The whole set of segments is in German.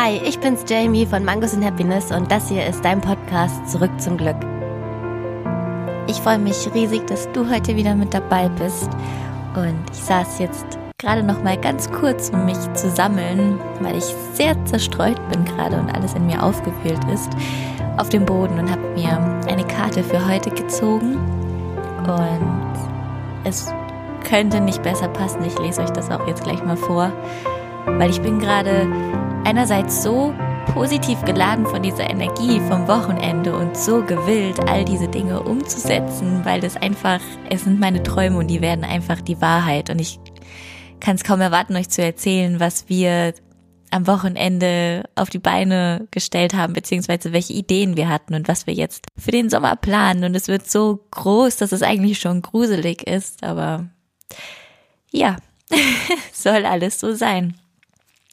Hi, ich bin's Jamie von Mangos and Happiness und das hier ist dein Podcast Zurück zum Glück. Ich freue mich riesig, dass du heute wieder mit dabei bist und ich saß jetzt gerade noch mal ganz kurz, um mich zu sammeln, weil ich sehr zerstreut bin gerade und alles in mir aufgewühlt ist, auf dem Boden und habe mir eine Karte für heute gezogen und es könnte nicht besser passen. Ich lese euch das auch jetzt gleich mal vor, weil ich bin gerade einerseits so positiv geladen von dieser Energie vom Wochenende und so gewillt, all diese Dinge umzusetzen, weil das einfach, es sind meine Träume und die werden einfach die Wahrheit. Und ich kann es kaum erwarten, euch zu erzählen, was wir am Wochenende auf die Beine gestellt haben, beziehungsweise welche Ideen wir hatten und was wir jetzt für den Sommer planen. Und es wird so groß, dass es eigentlich schon gruselig ist, aber ja, soll alles so sein.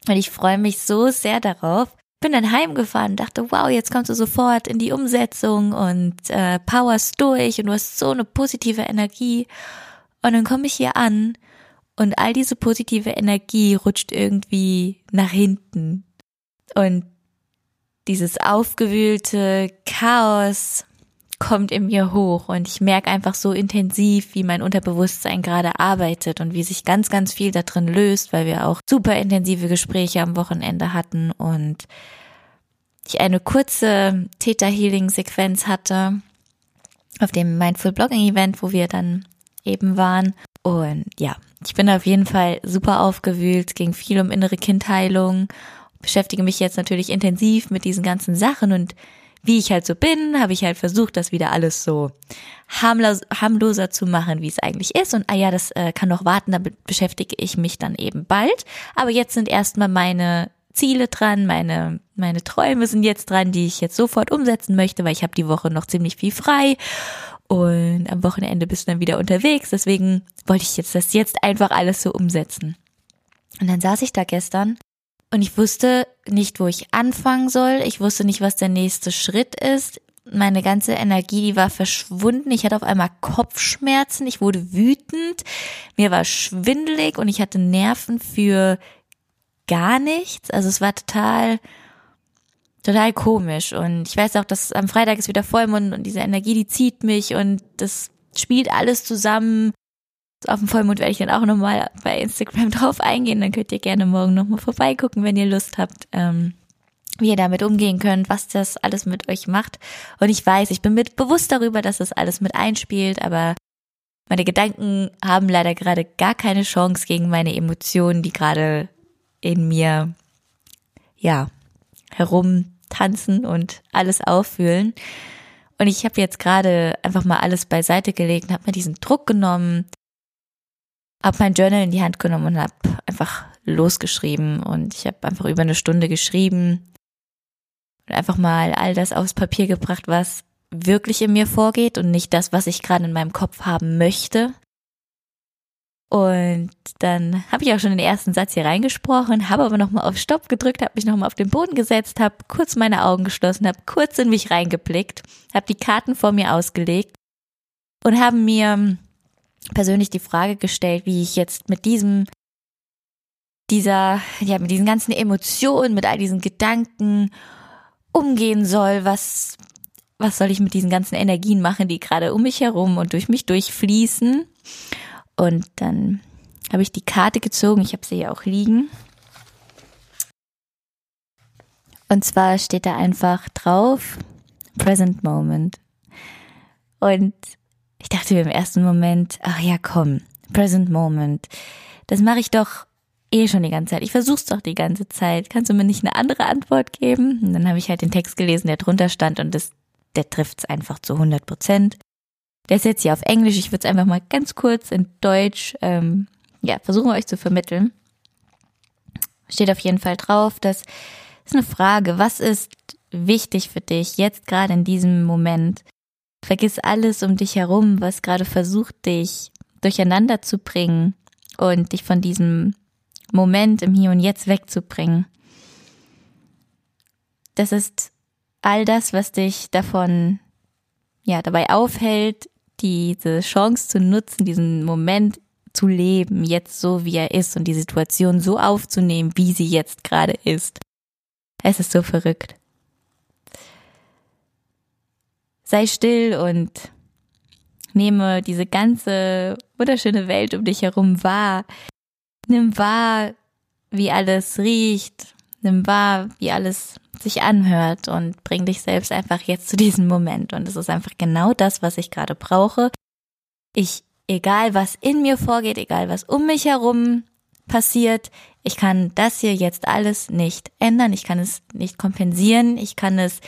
Und ich freue mich so sehr darauf. Bin dann heimgefahren, dachte, wow, jetzt kommst du sofort in die Umsetzung und äh, powerst durch und du hast so eine positive Energie. Und dann komme ich hier an und all diese positive Energie rutscht irgendwie nach hinten. Und dieses aufgewühlte Chaos kommt in mir hoch und ich merke einfach so intensiv, wie mein Unterbewusstsein gerade arbeitet und wie sich ganz, ganz viel da drin löst, weil wir auch super intensive Gespräche am Wochenende hatten und ich eine kurze Theta Healing Sequenz hatte auf dem Mindful Blogging Event, wo wir dann eben waren. Und ja, ich bin auf jeden Fall super aufgewühlt, ging viel um innere Kindheilung, beschäftige mich jetzt natürlich intensiv mit diesen ganzen Sachen und wie ich halt so bin, habe ich halt versucht, das wieder alles so harmlos, harmloser zu machen, wie es eigentlich ist. Und ah ja, das äh, kann noch warten, damit beschäftige ich mich dann eben bald. Aber jetzt sind erstmal meine Ziele dran, meine, meine Träume sind jetzt dran, die ich jetzt sofort umsetzen möchte, weil ich habe die Woche noch ziemlich viel frei. Und am Wochenende bist du dann wieder unterwegs. Deswegen wollte ich jetzt das jetzt einfach alles so umsetzen. Und dann saß ich da gestern und ich wusste nicht, wo ich anfangen soll. Ich wusste nicht, was der nächste Schritt ist. Meine ganze Energie, die war verschwunden. Ich hatte auf einmal Kopfschmerzen. Ich wurde wütend. Mir war schwindelig und ich hatte Nerven für gar nichts. Also es war total, total komisch. Und ich weiß auch, dass am Freitag ist wieder Vollmond und diese Energie, die zieht mich und das spielt alles zusammen auf dem Vollmond werde ich dann auch nochmal bei Instagram drauf eingehen. Dann könnt ihr gerne morgen nochmal vorbeigucken, wenn ihr Lust habt, ähm, wie ihr damit umgehen könnt, was das alles mit euch macht. Und ich weiß, ich bin mit bewusst darüber, dass das alles mit einspielt, aber meine Gedanken haben leider gerade gar keine Chance gegen meine Emotionen, die gerade in mir, ja, herumtanzen und alles auffühlen. Und ich habe jetzt gerade einfach mal alles beiseite gelegt und habe mir diesen Druck genommen, habe mein Journal in die Hand genommen und habe einfach losgeschrieben und ich habe einfach über eine Stunde geschrieben und einfach mal all das aufs Papier gebracht, was wirklich in mir vorgeht und nicht das, was ich gerade in meinem Kopf haben möchte. Und dann habe ich auch schon den ersten Satz hier reingesprochen, habe aber nochmal auf Stopp gedrückt, habe mich nochmal auf den Boden gesetzt, habe kurz meine Augen geschlossen, habe kurz in mich reingeblickt, habe die Karten vor mir ausgelegt und habe mir persönlich die Frage gestellt, wie ich jetzt mit diesem, dieser, ja, mit diesen ganzen Emotionen, mit all diesen Gedanken umgehen soll, was, was soll ich mit diesen ganzen Energien machen, die gerade um mich herum und durch mich durchfließen. Und dann habe ich die Karte gezogen, ich habe sie ja auch liegen. Und zwar steht da einfach drauf, Present Moment. Und ich dachte mir im ersten Moment, ach ja, komm, Present Moment. Das mache ich doch eh schon die ganze Zeit. Ich versuch's doch die ganze Zeit. Kannst du mir nicht eine andere Antwort geben? Und dann habe ich halt den Text gelesen, der drunter stand und das, der trifft's einfach zu 100 Prozent. Der ist jetzt hier auf Englisch. Ich würde es einfach mal ganz kurz in Deutsch, ähm, ja, versuchen euch zu vermitteln. Steht auf jeden Fall drauf. Das ist eine Frage. Was ist wichtig für dich jetzt gerade in diesem Moment? Vergiss alles um dich herum, was gerade versucht, dich durcheinander zu bringen und dich von diesem Moment im Hier und Jetzt wegzubringen. Das ist all das, was dich davon, ja, dabei aufhält, diese Chance zu nutzen, diesen Moment zu leben, jetzt so wie er ist und die Situation so aufzunehmen, wie sie jetzt gerade ist. Es ist so verrückt. Sei still und nehme diese ganze wunderschöne Welt um dich herum wahr. Nimm wahr, wie alles riecht. Nimm wahr, wie alles sich anhört und bring dich selbst einfach jetzt zu diesem Moment. Und es ist einfach genau das, was ich gerade brauche. Ich, egal was in mir vorgeht, egal was um mich herum passiert, ich kann das hier jetzt alles nicht ändern, ich kann es nicht kompensieren, ich kann es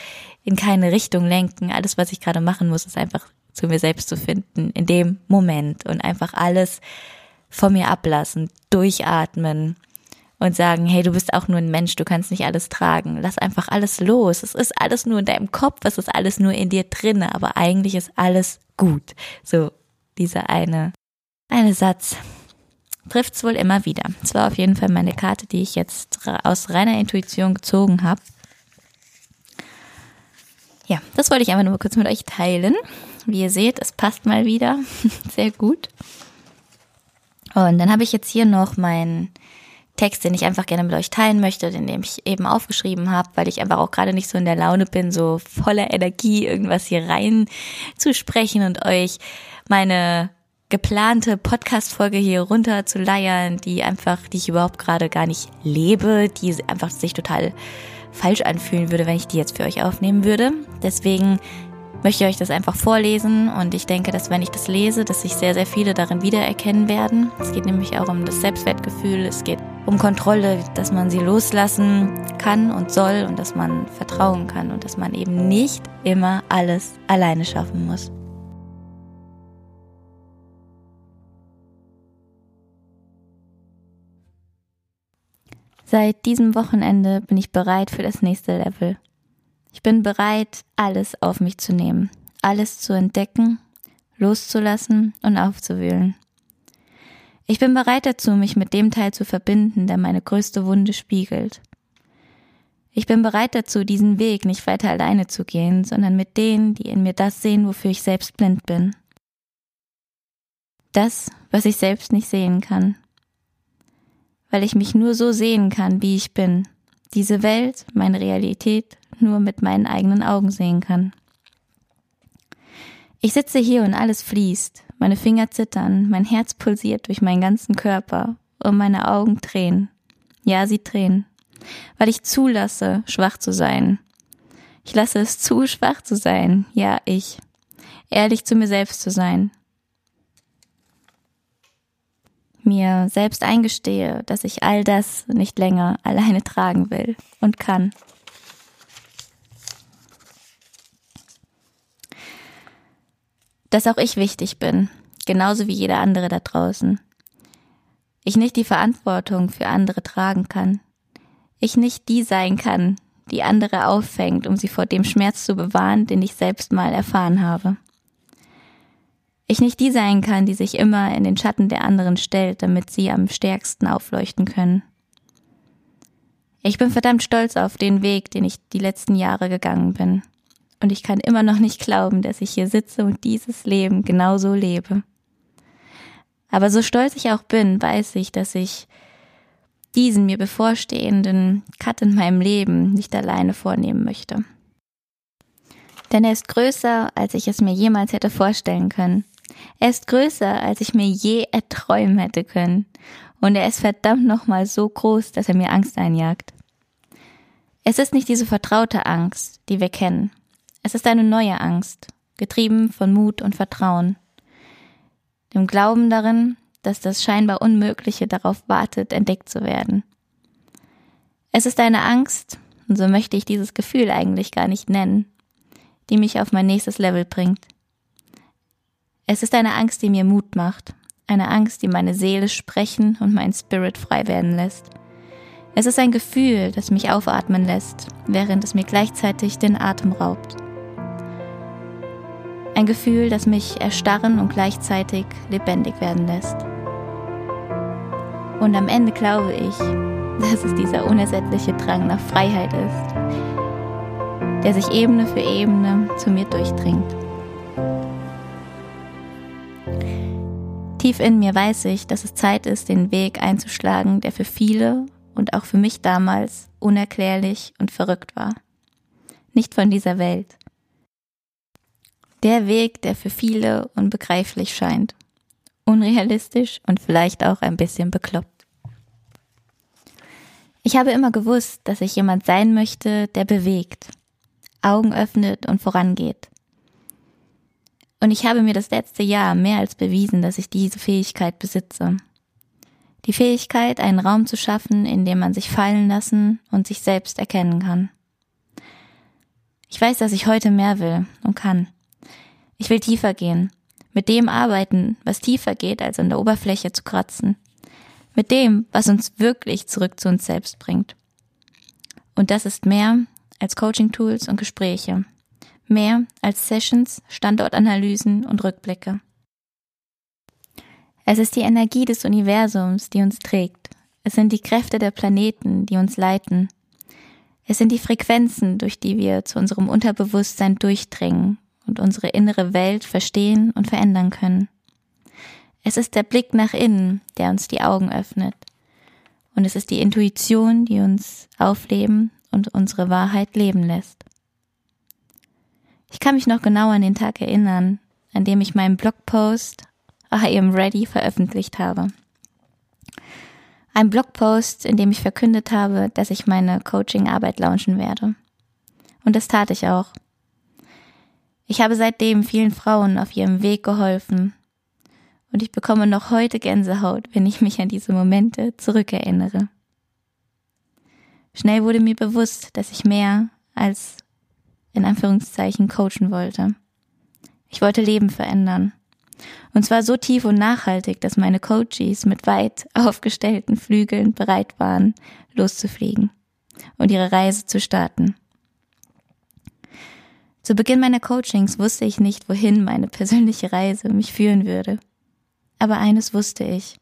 in keine Richtung lenken. Alles, was ich gerade machen muss, ist einfach zu mir selbst zu finden in dem Moment und einfach alles von mir ablassen, durchatmen und sagen, hey, du bist auch nur ein Mensch, du kannst nicht alles tragen. Lass einfach alles los. Es ist alles nur in deinem Kopf, es ist alles nur in dir drinne, aber eigentlich ist alles gut. So dieser eine eine Satz trifft's wohl immer wieder. Es war auf jeden Fall meine Karte, die ich jetzt aus reiner Intuition gezogen habe. Ja, das wollte ich einfach nur kurz mit euch teilen. Wie ihr seht, es passt mal wieder sehr gut. Und dann habe ich jetzt hier noch meinen Text, den ich einfach gerne mit euch teilen möchte, den ich eben aufgeschrieben habe, weil ich einfach auch gerade nicht so in der Laune bin, so voller Energie irgendwas hier rein zu sprechen und euch meine geplante Podcast-Folge hier runter zu leiern, die einfach, die ich überhaupt gerade gar nicht lebe, die einfach sich total falsch anfühlen würde, wenn ich die jetzt für euch aufnehmen würde. Deswegen möchte ich euch das einfach vorlesen und ich denke, dass wenn ich das lese, dass sich sehr, sehr viele darin wiedererkennen werden. Es geht nämlich auch um das Selbstwertgefühl, es geht um Kontrolle, dass man sie loslassen kann und soll und dass man vertrauen kann und dass man eben nicht immer alles alleine schaffen muss. Seit diesem Wochenende bin ich bereit für das nächste Level. Ich bin bereit, alles auf mich zu nehmen, alles zu entdecken, loszulassen und aufzuwühlen. Ich bin bereit dazu, mich mit dem Teil zu verbinden, der meine größte Wunde spiegelt. Ich bin bereit dazu, diesen Weg nicht weiter alleine zu gehen, sondern mit denen, die in mir das sehen, wofür ich selbst blind bin. Das, was ich selbst nicht sehen kann weil ich mich nur so sehen kann, wie ich bin, diese Welt, meine Realität nur mit meinen eigenen Augen sehen kann. Ich sitze hier und alles fließt, meine Finger zittern, mein Herz pulsiert durch meinen ganzen Körper und meine Augen tränen. Ja, sie tränen, weil ich zulasse, schwach zu sein. Ich lasse es zu, schwach zu sein. Ja, ich. Ehrlich zu mir selbst zu sein, mir selbst eingestehe, dass ich all das nicht länger alleine tragen will und kann. Dass auch ich wichtig bin, genauso wie jeder andere da draußen. Ich nicht die Verantwortung für andere tragen kann. Ich nicht die sein kann, die andere auffängt, um sie vor dem Schmerz zu bewahren, den ich selbst mal erfahren habe ich nicht die sein kann, die sich immer in den Schatten der anderen stellt, damit sie am stärksten aufleuchten können. Ich bin verdammt stolz auf den Weg, den ich die letzten Jahre gegangen bin. Und ich kann immer noch nicht glauben, dass ich hier sitze und dieses Leben genauso lebe. Aber so stolz ich auch bin, weiß ich, dass ich diesen mir bevorstehenden Cut in meinem Leben nicht alleine vornehmen möchte. Denn er ist größer, als ich es mir jemals hätte vorstellen können. Er ist größer, als ich mir je erträumen hätte können. Und er ist verdammt nochmal so groß, dass er mir Angst einjagt. Es ist nicht diese vertraute Angst, die wir kennen. Es ist eine neue Angst, getrieben von Mut und Vertrauen. Dem Glauben darin, dass das scheinbar Unmögliche darauf wartet, entdeckt zu werden. Es ist eine Angst, und so möchte ich dieses Gefühl eigentlich gar nicht nennen, die mich auf mein nächstes Level bringt. Es ist eine Angst, die mir Mut macht, eine Angst, die meine Seele sprechen und mein Spirit frei werden lässt. Es ist ein Gefühl, das mich aufatmen lässt, während es mir gleichzeitig den Atem raubt. Ein Gefühl, das mich erstarren und gleichzeitig lebendig werden lässt. Und am Ende glaube ich, dass es dieser unersättliche Drang nach Freiheit ist, der sich Ebene für Ebene zu mir durchdringt. Tief in mir weiß ich, dass es Zeit ist, den Weg einzuschlagen, der für viele und auch für mich damals unerklärlich und verrückt war. Nicht von dieser Welt. Der Weg, der für viele unbegreiflich scheint. Unrealistisch und vielleicht auch ein bisschen bekloppt. Ich habe immer gewusst, dass ich jemand sein möchte, der bewegt, Augen öffnet und vorangeht. Und ich habe mir das letzte Jahr mehr als bewiesen, dass ich diese Fähigkeit besitze. Die Fähigkeit, einen Raum zu schaffen, in dem man sich fallen lassen und sich selbst erkennen kann. Ich weiß, dass ich heute mehr will und kann. Ich will tiefer gehen, mit dem arbeiten, was tiefer geht, als an der Oberfläche zu kratzen, mit dem, was uns wirklich zurück zu uns selbst bringt. Und das ist mehr als Coaching-Tools und Gespräche, mehr als Sessions, Standortanalysen und Rückblicke. Es ist die Energie des Universums, die uns trägt. Es sind die Kräfte der Planeten, die uns leiten. Es sind die Frequenzen, durch die wir zu unserem Unterbewusstsein durchdringen und unsere innere Welt verstehen und verändern können. Es ist der Blick nach innen, der uns die Augen öffnet. Und es ist die Intuition, die uns aufleben und unsere Wahrheit leben lässt. Ich kann mich noch genau an den Tag erinnern, an dem ich meinen Blogpost I am ready veröffentlicht habe. Ein Blogpost, in dem ich verkündet habe, dass ich meine Coaching-Arbeit launchen werde. Und das tat ich auch. Ich habe seitdem vielen Frauen auf ihrem Weg geholfen. Und ich bekomme noch heute Gänsehaut, wenn ich mich an diese Momente zurückerinnere. Schnell wurde mir bewusst, dass ich mehr als in Anführungszeichen coachen wollte. Ich wollte Leben verändern. Und zwar so tief und nachhaltig, dass meine Coaches mit weit aufgestellten Flügeln bereit waren, loszufliegen und ihre Reise zu starten. Zu Beginn meiner Coachings wusste ich nicht, wohin meine persönliche Reise mich führen würde. Aber eines wusste ich,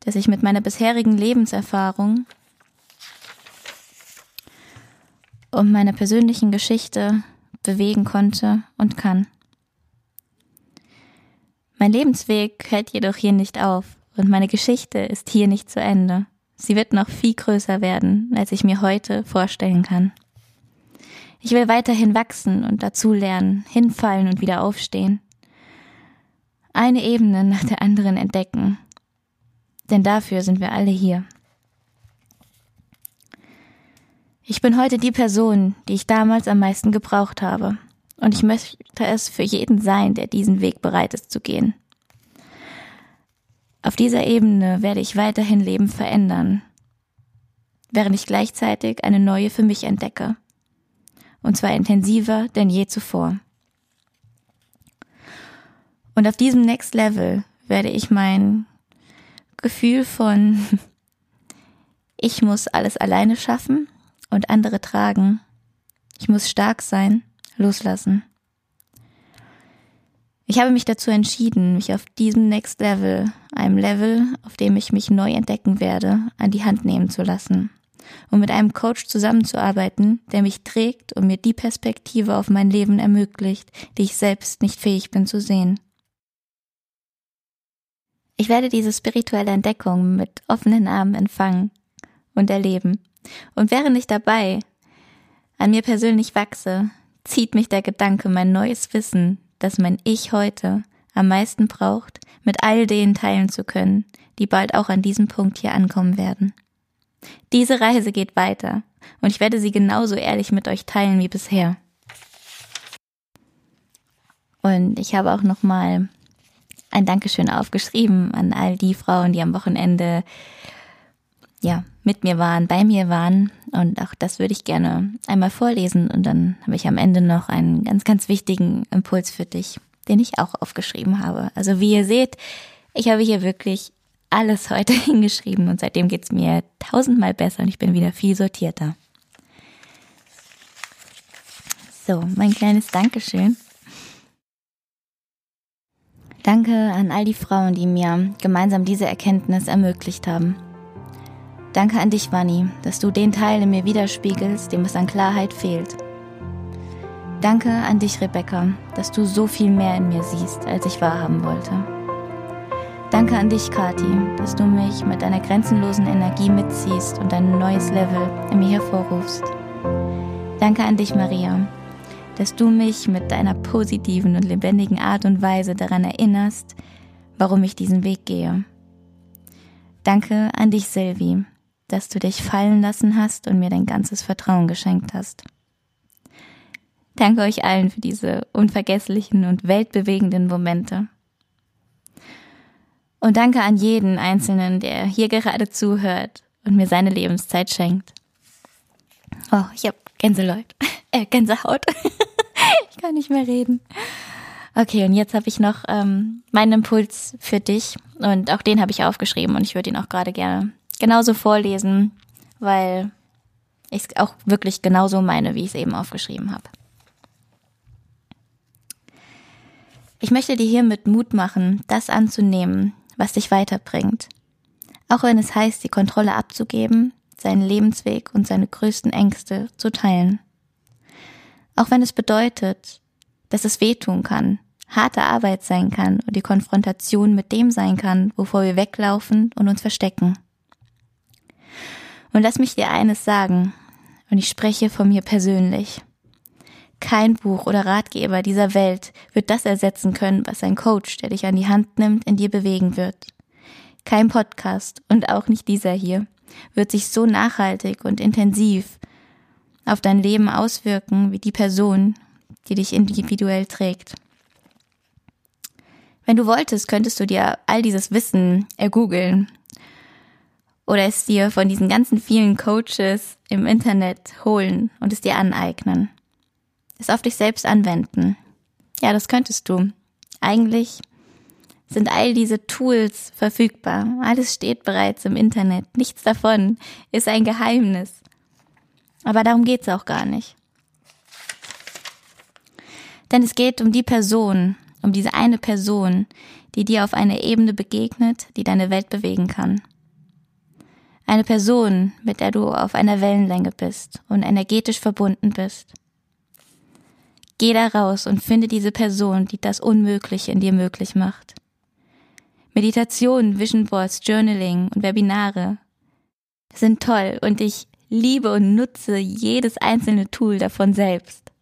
dass ich mit meiner bisherigen Lebenserfahrung und meiner persönlichen Geschichte bewegen konnte und kann. Mein Lebensweg hört jedoch hier nicht auf und meine Geschichte ist hier nicht zu Ende. Sie wird noch viel größer werden, als ich mir heute vorstellen kann. Ich will weiterhin wachsen und dazulernen, hinfallen und wieder aufstehen. Eine Ebene nach der anderen entdecken. Denn dafür sind wir alle hier. Ich bin heute die Person, die ich damals am meisten gebraucht habe. Und ich möchte es für jeden sein, der diesen Weg bereit ist zu gehen. Auf dieser Ebene werde ich weiterhin Leben verändern, während ich gleichzeitig eine neue für mich entdecke. Und zwar intensiver denn je zuvor. Und auf diesem Next Level werde ich mein Gefühl von ich muss alles alleine schaffen und andere tragen. Ich muss stark sein loslassen. Ich habe mich dazu entschieden, mich auf diesem Next Level, einem Level, auf dem ich mich neu entdecken werde, an die Hand nehmen zu lassen und mit einem Coach zusammenzuarbeiten, der mich trägt und mir die Perspektive auf mein Leben ermöglicht, die ich selbst nicht fähig bin zu sehen. Ich werde diese spirituelle Entdeckung mit offenen Armen empfangen und erleben. Und während ich dabei an mir persönlich wachse, zieht mich der Gedanke, mein neues Wissen, das mein Ich heute am meisten braucht, mit all denen teilen zu können, die bald auch an diesem Punkt hier ankommen werden. Diese Reise geht weiter und ich werde sie genauso ehrlich mit euch teilen wie bisher. Und ich habe auch nochmal ein Dankeschön aufgeschrieben an all die Frauen, die am Wochenende ja, mit mir waren, bei mir waren. Und auch das würde ich gerne einmal vorlesen. Und dann habe ich am Ende noch einen ganz, ganz wichtigen Impuls für dich, den ich auch aufgeschrieben habe. Also wie ihr seht, ich habe hier wirklich alles heute hingeschrieben und seitdem geht's mir tausendmal besser und ich bin wieder viel sortierter. So, mein kleines Dankeschön. Danke an all die Frauen, die mir gemeinsam diese Erkenntnis ermöglicht haben. Danke an dich, Vanni, dass du den Teil in mir widerspiegelst, dem es an Klarheit fehlt. Danke an dich, Rebecca, dass du so viel mehr in mir siehst, als ich wahrhaben wollte. Danke an dich, Kati, dass du mich mit deiner grenzenlosen Energie mitziehst und ein neues Level in mir hervorrufst. Danke an dich, Maria, dass du mich mit deiner positiven und lebendigen Art und Weise daran erinnerst, warum ich diesen Weg gehe. Danke an dich, Sylvie, dass du dich fallen lassen hast und mir dein ganzes Vertrauen geschenkt hast. Danke euch allen für diese unvergesslichen und weltbewegenden Momente. Und danke an jeden Einzelnen, der hier gerade zuhört und mir seine Lebenszeit schenkt. Oh, ich habe Gänseläut, äh, Gänsehaut. ich kann nicht mehr reden. Okay, und jetzt habe ich noch ähm, meinen Impuls für dich und auch den habe ich aufgeschrieben und ich würde ihn auch gerade gerne genauso vorlesen, weil ich es auch wirklich genauso meine, wie ich es eben aufgeschrieben habe. Ich möchte dir hiermit Mut machen, das anzunehmen, was dich weiterbringt. Auch wenn es heißt, die Kontrolle abzugeben, seinen Lebensweg und seine größten Ängste zu teilen. Auch wenn es bedeutet, dass es wehtun kann, harte Arbeit sein kann und die Konfrontation mit dem sein kann, wovor wir weglaufen und uns verstecken. Und lass mich dir eines sagen, und ich spreche von mir persönlich. Kein Buch oder Ratgeber dieser Welt wird das ersetzen können, was ein Coach, der dich an die Hand nimmt, in dir bewegen wird. Kein Podcast und auch nicht dieser hier wird sich so nachhaltig und intensiv auf dein Leben auswirken wie die Person, die dich individuell trägt. Wenn du wolltest, könntest du dir all dieses Wissen ergoogeln oder es dir von diesen ganzen vielen Coaches im Internet holen und es dir aneignen es auf dich selbst anwenden. Ja, das könntest du. Eigentlich sind all diese Tools verfügbar. Alles steht bereits im Internet. Nichts davon ist ein Geheimnis. Aber darum geht's auch gar nicht. Denn es geht um die Person, um diese eine Person, die dir auf einer Ebene begegnet, die deine Welt bewegen kann. Eine Person, mit der du auf einer Wellenlänge bist und energetisch verbunden bist. Geh da raus und finde diese Person, die das Unmögliche in dir möglich macht. Meditation, Vision Boards, Journaling und Webinare sind toll und ich liebe und nutze jedes einzelne Tool davon selbst.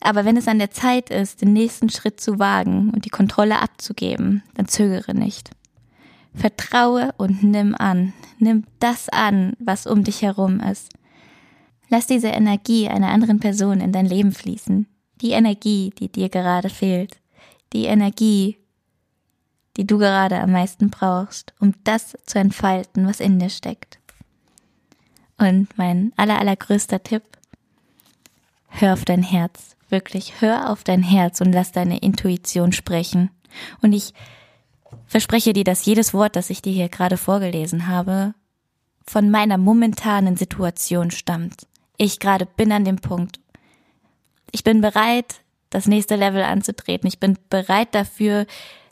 Aber wenn es an der Zeit ist, den nächsten Schritt zu wagen und die Kontrolle abzugeben, dann zögere nicht. Vertraue und nimm an. Nimm das an, was um dich herum ist. Lass diese Energie einer anderen Person in dein Leben fließen. Die Energie, die dir gerade fehlt. Die Energie, die du gerade am meisten brauchst, um das zu entfalten, was in dir steckt. Und mein aller, allergrößter Tipp, hör auf dein Herz. Wirklich, hör auf dein Herz und lass deine Intuition sprechen. Und ich verspreche dir, dass jedes Wort, das ich dir hier gerade vorgelesen habe, von meiner momentanen Situation stammt ich gerade bin an dem Punkt. Ich bin bereit, das nächste Level anzutreten. Ich bin bereit dafür,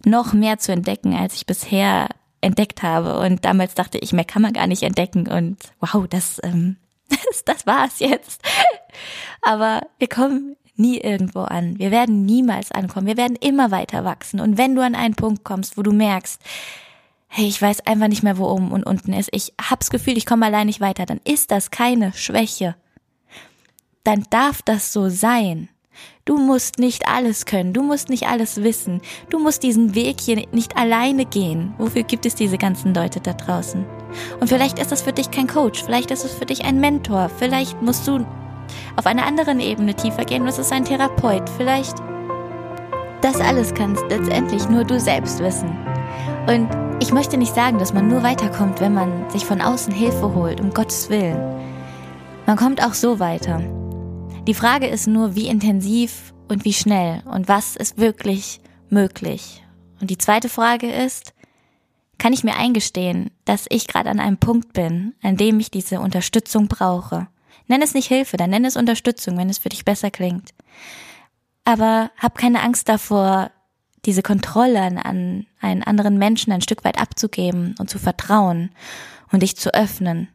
noch mehr zu entdecken, als ich bisher entdeckt habe. Und damals dachte ich, mehr kann man gar nicht entdecken. Und wow, das, ähm, das, das war's jetzt. Aber wir kommen nie irgendwo an. Wir werden niemals ankommen. Wir werden immer weiter wachsen. Und wenn du an einen Punkt kommst, wo du merkst, hey, ich weiß einfach nicht mehr, wo oben und unten ist, ich hab's Gefühl, ich komme allein nicht weiter, dann ist das keine Schwäche dann darf das so sein. Du musst nicht alles können, du musst nicht alles wissen, du musst diesen Weg hier nicht alleine gehen. Wofür gibt es diese ganzen Leute da draußen? Und vielleicht ist das für dich kein Coach, vielleicht ist es für dich ein Mentor, vielleicht musst du auf einer anderen Ebene tiefer gehen es ist ein Therapeut, vielleicht. Das alles kannst letztendlich nur du selbst wissen. Und ich möchte nicht sagen, dass man nur weiterkommt, wenn man sich von außen Hilfe holt, um Gottes Willen. Man kommt auch so weiter. Die Frage ist nur, wie intensiv und wie schnell und was ist wirklich möglich. Und die zweite Frage ist, kann ich mir eingestehen, dass ich gerade an einem Punkt bin, an dem ich diese Unterstützung brauche? Nenn es nicht Hilfe, dann nenn es Unterstützung, wenn es für dich besser klingt. Aber hab keine Angst davor, diese Kontrolle an einen anderen Menschen ein Stück weit abzugeben und zu vertrauen und dich zu öffnen.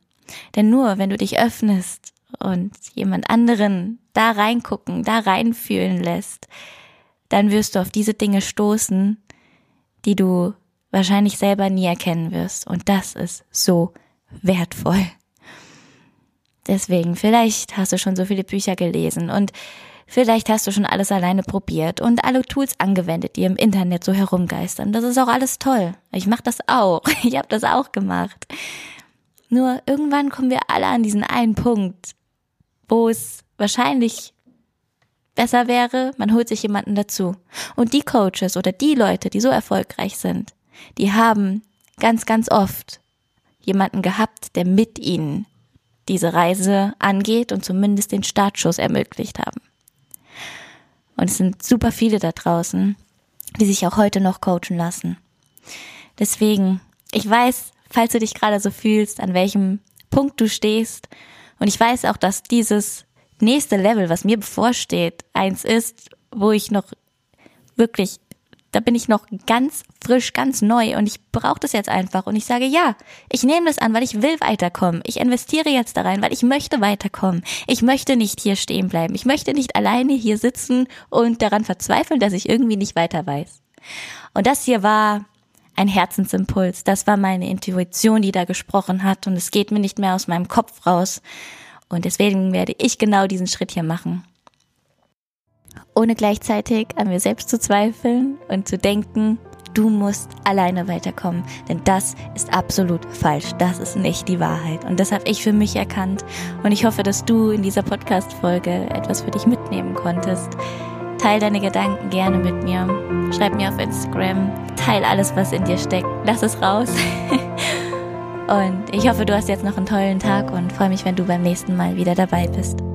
Denn nur wenn du dich öffnest und jemand anderen da reingucken, da reinfühlen lässt, dann wirst du auf diese Dinge stoßen, die du wahrscheinlich selber nie erkennen wirst. Und das ist so wertvoll. Deswegen, vielleicht hast du schon so viele Bücher gelesen und vielleicht hast du schon alles alleine probiert und alle Tools angewendet, die im Internet so herumgeistern. Das ist auch alles toll. Ich mache das auch. Ich habe das auch gemacht. Nur irgendwann kommen wir alle an diesen einen Punkt, wo es wahrscheinlich besser wäre, man holt sich jemanden dazu. Und die Coaches oder die Leute, die so erfolgreich sind, die haben ganz, ganz oft jemanden gehabt, der mit ihnen diese Reise angeht und zumindest den Startschuss ermöglicht haben. Und es sind super viele da draußen, die sich auch heute noch coachen lassen. Deswegen, ich weiß, falls du dich gerade so fühlst, an welchem Punkt du stehst. Und ich weiß auch, dass dieses nächste Level, was mir bevorsteht, eins ist, wo ich noch wirklich da bin ich noch ganz frisch, ganz neu und ich brauche das jetzt einfach. Und ich sage, ja, ich nehme das an, weil ich will weiterkommen. Ich investiere jetzt da rein, weil ich möchte weiterkommen. Ich möchte nicht hier stehen bleiben. Ich möchte nicht alleine hier sitzen und daran verzweifeln, dass ich irgendwie nicht weiter weiß. Und das hier war ein Herzensimpuls. Das war meine Intuition, die da gesprochen hat. Und es geht mir nicht mehr aus meinem Kopf raus. Und deswegen werde ich genau diesen Schritt hier machen ohne gleichzeitig an mir selbst zu zweifeln und zu denken, du musst alleine weiterkommen. Denn das ist absolut falsch. Das ist nicht die Wahrheit. Und das habe ich für mich erkannt. Und ich hoffe, dass du in dieser Podcast-Folge etwas für dich mitnehmen konntest. Teil deine Gedanken gerne mit mir. Schreib mir auf Instagram. Teil alles, was in dir steckt. Lass es raus. und ich hoffe, du hast jetzt noch einen tollen Tag und freue mich, wenn du beim nächsten Mal wieder dabei bist.